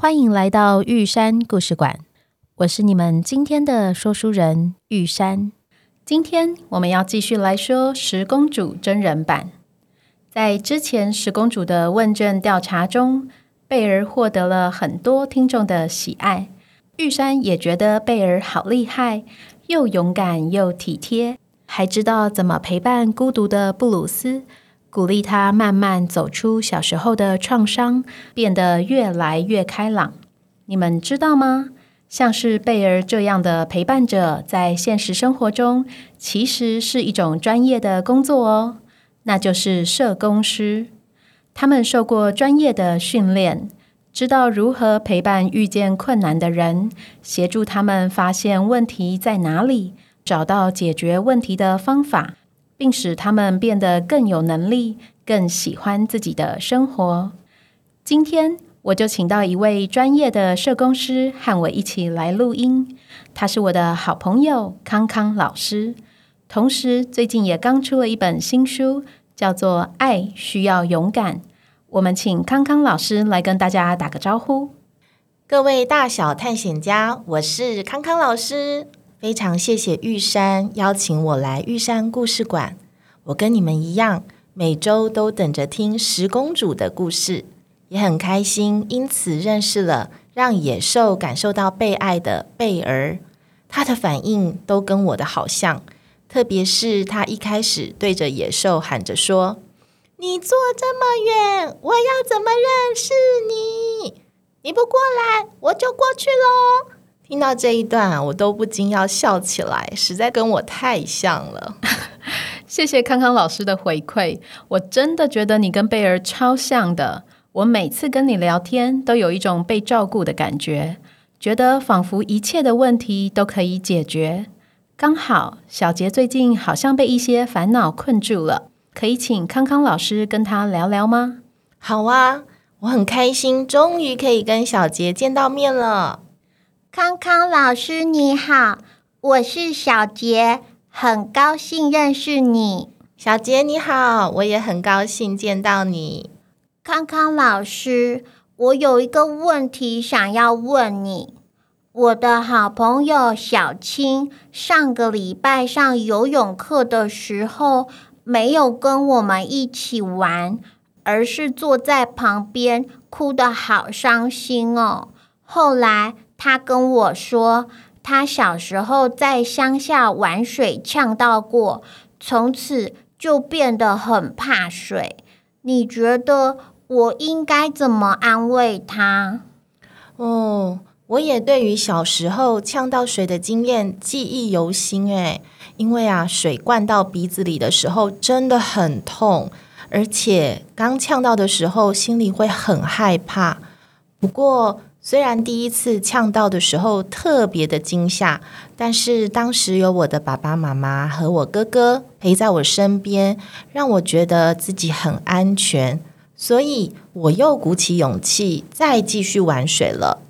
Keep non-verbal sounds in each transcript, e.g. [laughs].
欢迎来到玉山故事馆，我是你们今天的说书人玉山。今天我们要继续来说《十公主》真人版。在之前《十公主》的问卷调查中，贝儿获得了很多听众的喜爱。玉山也觉得贝儿好厉害，又勇敢又体贴，还知道怎么陪伴孤独的布鲁斯。鼓励他慢慢走出小时候的创伤，变得越来越开朗。你们知道吗？像是贝儿这样的陪伴者，在现实生活中其实是一种专业的工作哦，那就是社工师。他们受过专业的训练，知道如何陪伴遇见困难的人，协助他们发现问题在哪里，找到解决问题的方法。并使他们变得更有能力，更喜欢自己的生活。今天我就请到一位专业的社工师和我一起来录音。他是我的好朋友康康老师，同时最近也刚出了一本新书，叫做《爱需要勇敢》。我们请康康老师来跟大家打个招呼。各位大小探险家，我是康康老师。非常谢谢玉山邀请我来玉山故事馆。我跟你们一样，每周都等着听十公主的故事，也很开心，因此认识了让野兽感受到被爱的贝儿。她的反应都跟我的好像，特别是她一开始对着野兽喊着说：“你坐这么远，我要怎么认识你？你不过来，我就过去喽。”听到这一段啊，我都不禁要笑起来，实在跟我太像了。[laughs] 谢谢康康老师的回馈，我真的觉得你跟贝儿超像的。我每次跟你聊天，都有一种被照顾的感觉，觉得仿佛一切的问题都可以解决。刚好小杰最近好像被一些烦恼困住了，可以请康康老师跟他聊聊吗？好啊，我很开心，终于可以跟小杰见到面了。康康老师你好，我是小杰，很高兴认识你。小杰你好，我也很高兴见到你。康康老师，我有一个问题想要问你。我的好朋友小青上个礼拜上游泳课的时候，没有跟我们一起玩，而是坐在旁边，哭得好伤心哦。后来。他跟我说，他小时候在乡下玩水呛到过，从此就变得很怕水。你觉得我应该怎么安慰他？哦，我也对于小时候呛到水的经验记忆犹新诶，因为啊，水灌到鼻子里的时候真的很痛，而且刚呛到的时候心里会很害怕。不过，虽然第一次呛到的时候特别的惊吓，但是当时有我的爸爸妈妈和我哥哥陪在我身边，让我觉得自己很安全，所以我又鼓起勇气再继续玩水了。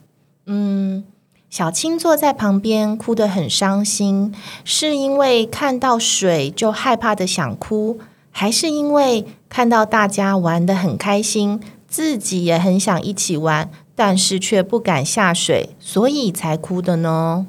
嗯，小青坐在旁边哭得很伤心，是因为看到水就害怕的想哭，还是因为看到大家玩得很开心，自己也很想一起玩？但是却不敢下水，所以才哭的呢。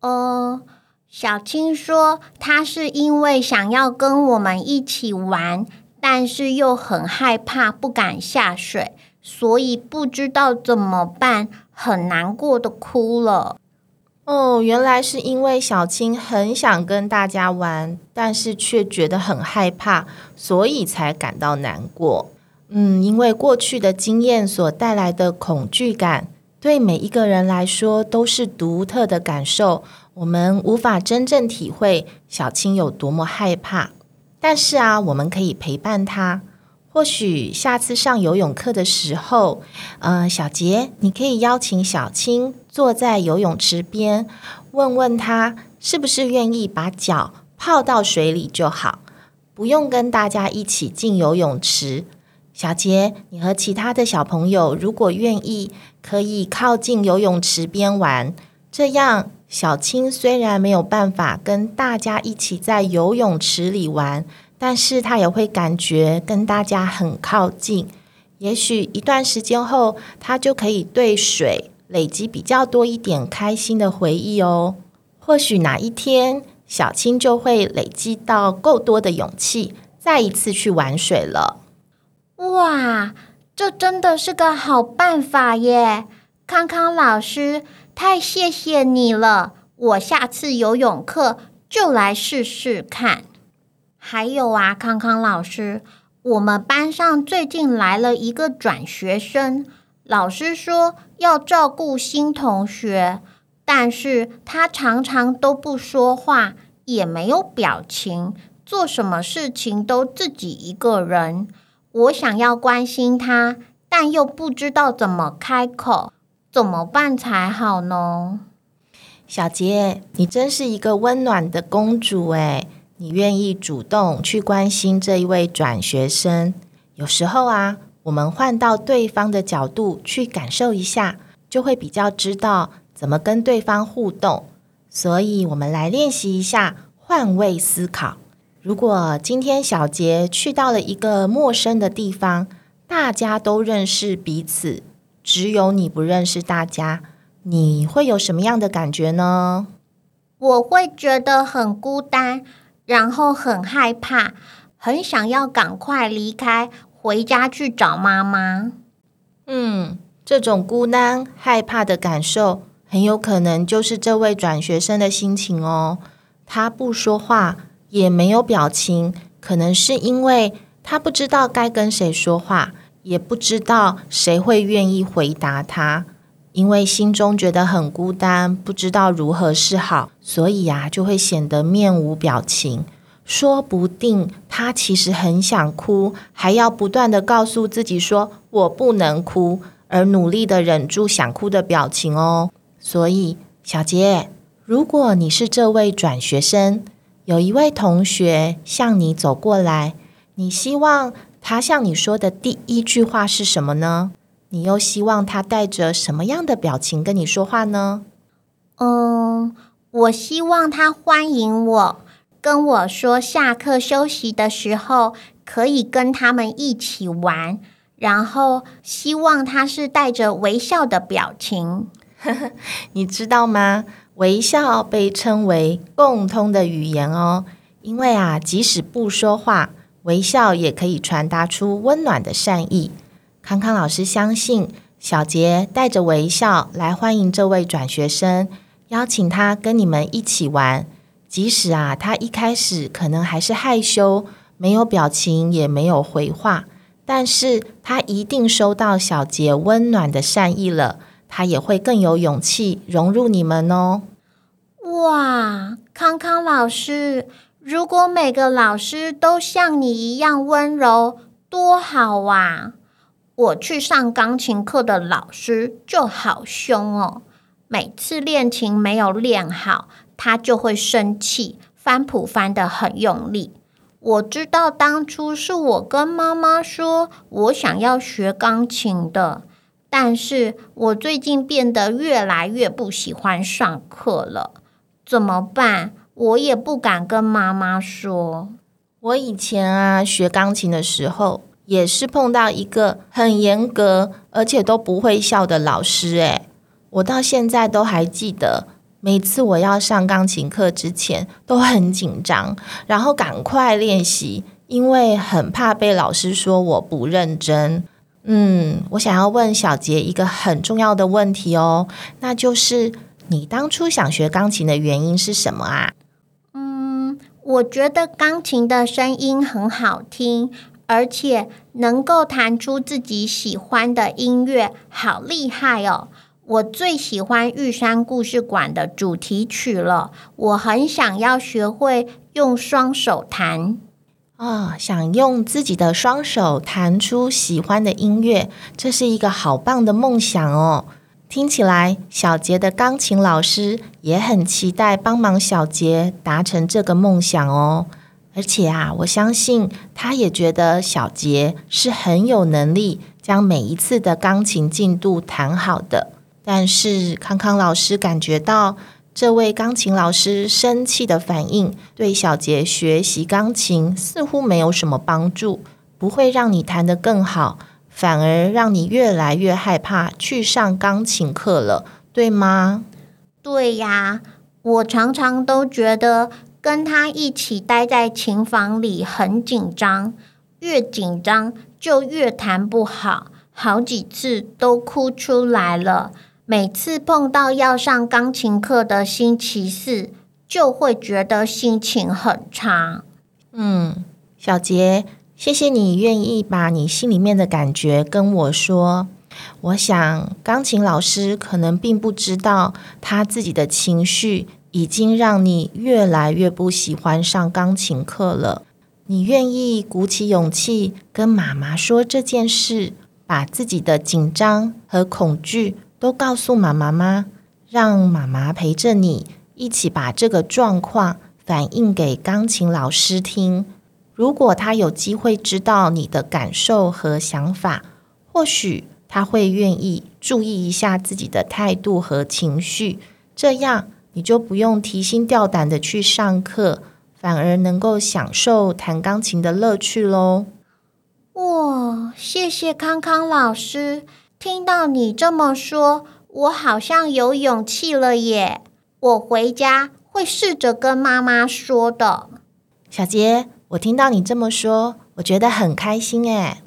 呃，小青说，她是因为想要跟我们一起玩，但是又很害怕，不敢下水，所以不知道怎么办，很难过的哭了。哦，原来是因为小青很想跟大家玩，但是却觉得很害怕，所以才感到难过。嗯，因为过去的经验所带来的恐惧感，对每一个人来说都是独特的感受。我们无法真正体会小青有多么害怕，但是啊，我们可以陪伴她。或许下次上游泳课的时候，呃，小杰，你可以邀请小青坐在游泳池边，问问他是不是愿意把脚泡到水里就好，不用跟大家一起进游泳池。小杰，你和其他的小朋友如果愿意，可以靠近游泳池边玩，这样小青虽然没有办法跟大家一起在游泳池里玩。但是他也会感觉跟大家很靠近，也许一段时间后，他就可以对水累积比较多一点开心的回忆哦。或许哪一天，小青就会累积到够多的勇气，再一次去玩水了。哇，这真的是个好办法耶！康康老师，太谢谢你了，我下次游泳课就来试试看。还有啊，康康老师，我们班上最近来了一个转学生，老师说要照顾新同学，但是他常常都不说话，也没有表情，做什么事情都自己一个人。我想要关心他，但又不知道怎么开口，怎么办才好呢？小杰，你真是一个温暖的公主诶。你愿意主动去关心这一位转学生，有时候啊，我们换到对方的角度去感受一下，就会比较知道怎么跟对方互动。所以，我们来练习一下换位思考。如果今天小杰去到了一个陌生的地方，大家都认识彼此，只有你不认识大家，你会有什么样的感觉呢？我会觉得很孤单。然后很害怕，很想要赶快离开，回家去找妈妈。嗯，这种孤单、害怕的感受，很有可能就是这位转学生的心情哦。他不说话，也没有表情，可能是因为他不知道该跟谁说话，也不知道谁会愿意回答他。因为心中觉得很孤单，不知道如何是好，所以呀、就会显得面无表情。说不定他其实很想哭，还要不断地告诉自己说“我不能哭”，而努力地忍住想哭的表情哦。所以，小杰，如果你是这位转学生，有一位同学向你走过来，你希望他向你说的第一句话是什么呢？你又希望他带着什么样的表情跟你说话呢？嗯，我希望他欢迎我，跟我说下课休息的时候可以跟他们一起玩，然后希望他是带着微笑的表情。[laughs] 你知道吗？微笑被称为共通的语言哦，因为啊，即使不说话，微笑也可以传达出温暖的善意。康康老师相信，小杰带着微笑来欢迎这位转学生，邀请他跟你们一起玩。即使啊，他一开始可能还是害羞，没有表情，也没有回话，但是他一定收到小杰温暖的善意了，他也会更有勇气融入你们哦。哇，康康老师，如果每个老师都像你一样温柔，多好啊！我去上钢琴课的老师就好凶哦，每次练琴没有练好，他就会生气，翻谱翻得很用力。我知道当初是我跟妈妈说我想要学钢琴的，但是我最近变得越来越不喜欢上课了，怎么办？我也不敢跟妈妈说。我以前啊，学钢琴的时候。也是碰到一个很严格，而且都不会笑的老师。诶，我到现在都还记得，每次我要上钢琴课之前都很紧张，然后赶快练习，因为很怕被老师说我不认真。嗯，我想要问小杰一个很重要的问题哦，那就是你当初想学钢琴的原因是什么啊？嗯，我觉得钢琴的声音很好听。而且能够弹出自己喜欢的音乐，好厉害哦！我最喜欢玉山故事馆的主题曲了，我很想要学会用双手弹。啊、想用自己的双手弹出喜欢的音乐，这是一个好棒的梦想哦。听起来，小杰的钢琴老师也很期待帮忙小杰达成这个梦想哦。而且啊，我相信他也觉得小杰是很有能力将每一次的钢琴进度弹好的。但是康康老师感觉到，这位钢琴老师生气的反应，对小杰学习钢琴似乎没有什么帮助，不会让你弹得更好，反而让你越来越害怕去上钢琴课了，对吗？对呀，我常常都觉得跟他一起待在琴房里很紧张，越紧张就越弹不好，好几次都哭出来了。每次碰到要上钢琴课的星期四，就会觉得心情很差。嗯，小杰，谢谢你愿意把你心里面的感觉跟我说。我想，钢琴老师可能并不知道，他自己的情绪已经让你越来越不喜欢上钢琴课了。你愿意鼓起勇气跟妈妈说这件事，把自己的紧张和恐惧。都告诉妈妈吗？让妈妈陪着你一起把这个状况反映给钢琴老师听。如果他有机会知道你的感受和想法，或许他会愿意注意一下自己的态度和情绪。这样你就不用提心吊胆的去上课，反而能够享受弹钢琴的乐趣喽。哇，谢谢康康老师。听到你这么说，我好像有勇气了耶！我回家会试着跟妈妈说的。小杰，我听到你这么说，我觉得很开心诶。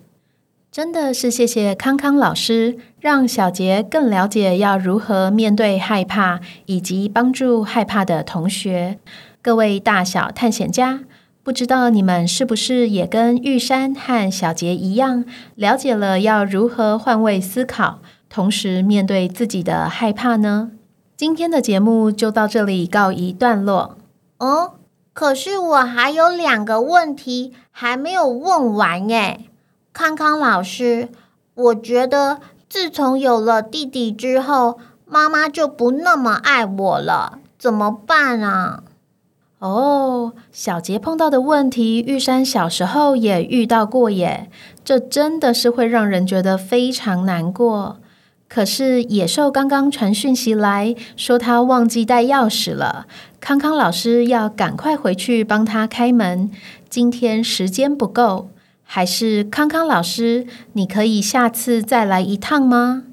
真的是谢谢康康老师，让小杰更了解要如何面对害怕，以及帮助害怕的同学。各位大小探险家。不知道你们是不是也跟玉山和小杰一样，了解了要如何换位思考，同时面对自己的害怕呢？今天的节目就到这里告一段落。哦，可是我还有两个问题还没有问完耶。康康老师，我觉得自从有了弟弟之后，妈妈就不那么爱我了，怎么办啊？哦，小杰碰到的问题，玉山小时候也遇到过耶。这真的是会让人觉得非常难过。可是野兽刚刚传讯息来说，他忘记带钥匙了。康康老师要赶快回去帮他开门。今天时间不够，还是康康老师，你可以下次再来一趟吗？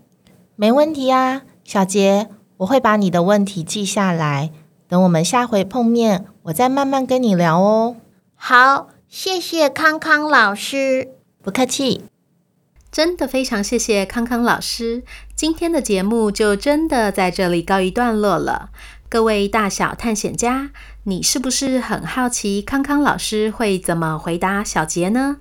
没问题啊，小杰，我会把你的问题记下来。等我们下回碰面，我再慢慢跟你聊哦。好，谢谢康康老师。不客气。真的非常谢谢康康老师。今天的节目就真的在这里告一段落了。各位大小探险家，你是不是很好奇康康老师会怎么回答小杰呢？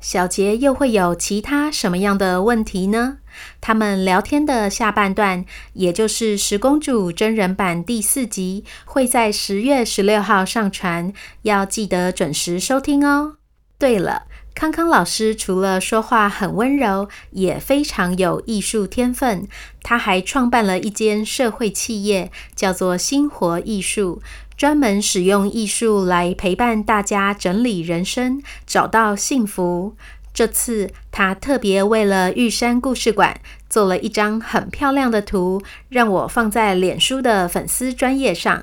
小杰又会有其他什么样的问题呢？他们聊天的下半段，也就是《十公主》真人版第四集，会在十月十六号上传，要记得准时收听哦。对了，康康老师除了说话很温柔，也非常有艺术天分。他还创办了一间社会企业，叫做“星活艺术”。专门使用艺术来陪伴大家整理人生，找到幸福。这次他特别为了玉山故事馆做了一张很漂亮的图，让我放在脸书的粉丝专页上。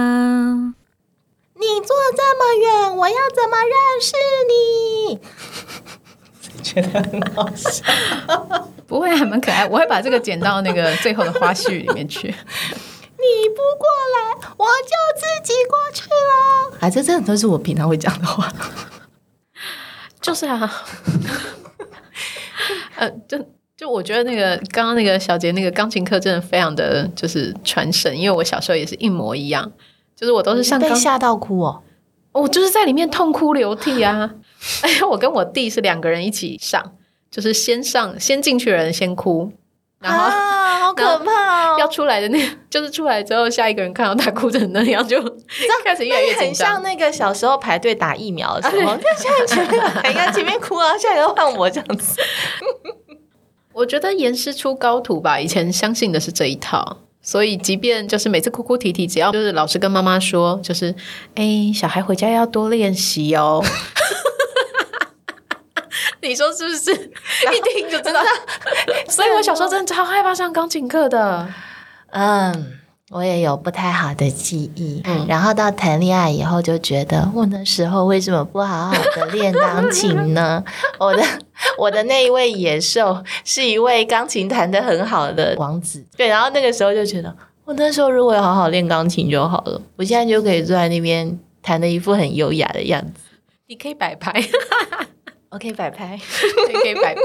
你坐这么远，我要怎么认识你？[laughs] 觉得很好笑。不会，还蛮可爱。我会把这个剪到那个最后的花絮里面去。你不过来，我就自己过去了。啊，这真的都是我平常会讲的话。就是啊，[laughs] 呃，就就我觉得那个刚刚那个小杰那个钢琴课真的非常的就是传神，因为我小时候也是一模一样，就是我都是上被吓到哭哦，我就是在里面痛哭流涕啊！哎呀，我跟我弟是两个人一起上，就是先上先进去的人先哭，然后。啊好 [laughs] 可怕哦！要出来的那，就是出来之后，下一个人看到他哭成那样，就 [laughs] 开始越来越。很像那个小时候排队打疫苗的时候，现在前面排在前面哭啊，[laughs] 现在要换我这样子。我觉得严师出高徒吧，以前相信的是这一套，所以即便就是每次哭哭啼啼，只要就是老师跟妈妈说，就是哎，小孩回家要多练习哦。[laughs] 你说是不是？[laughs] 一听就知道。[laughs] 所以我小时候真的超害怕上钢琴课的。嗯，我也有不太好的记忆。嗯，然后到谈恋爱以后，就觉得我那时候为什么不好好的练钢琴呢？[laughs] 我的我的那一位野兽是一位钢琴弹得很好的王子。对，然后那个时候就觉得，我那时候如果要好好练钢琴就好了。我现在就可以坐在那边弹的一副很优雅的样子。你可以摆拍。我可以摆拍，[laughs] 可以摆拍。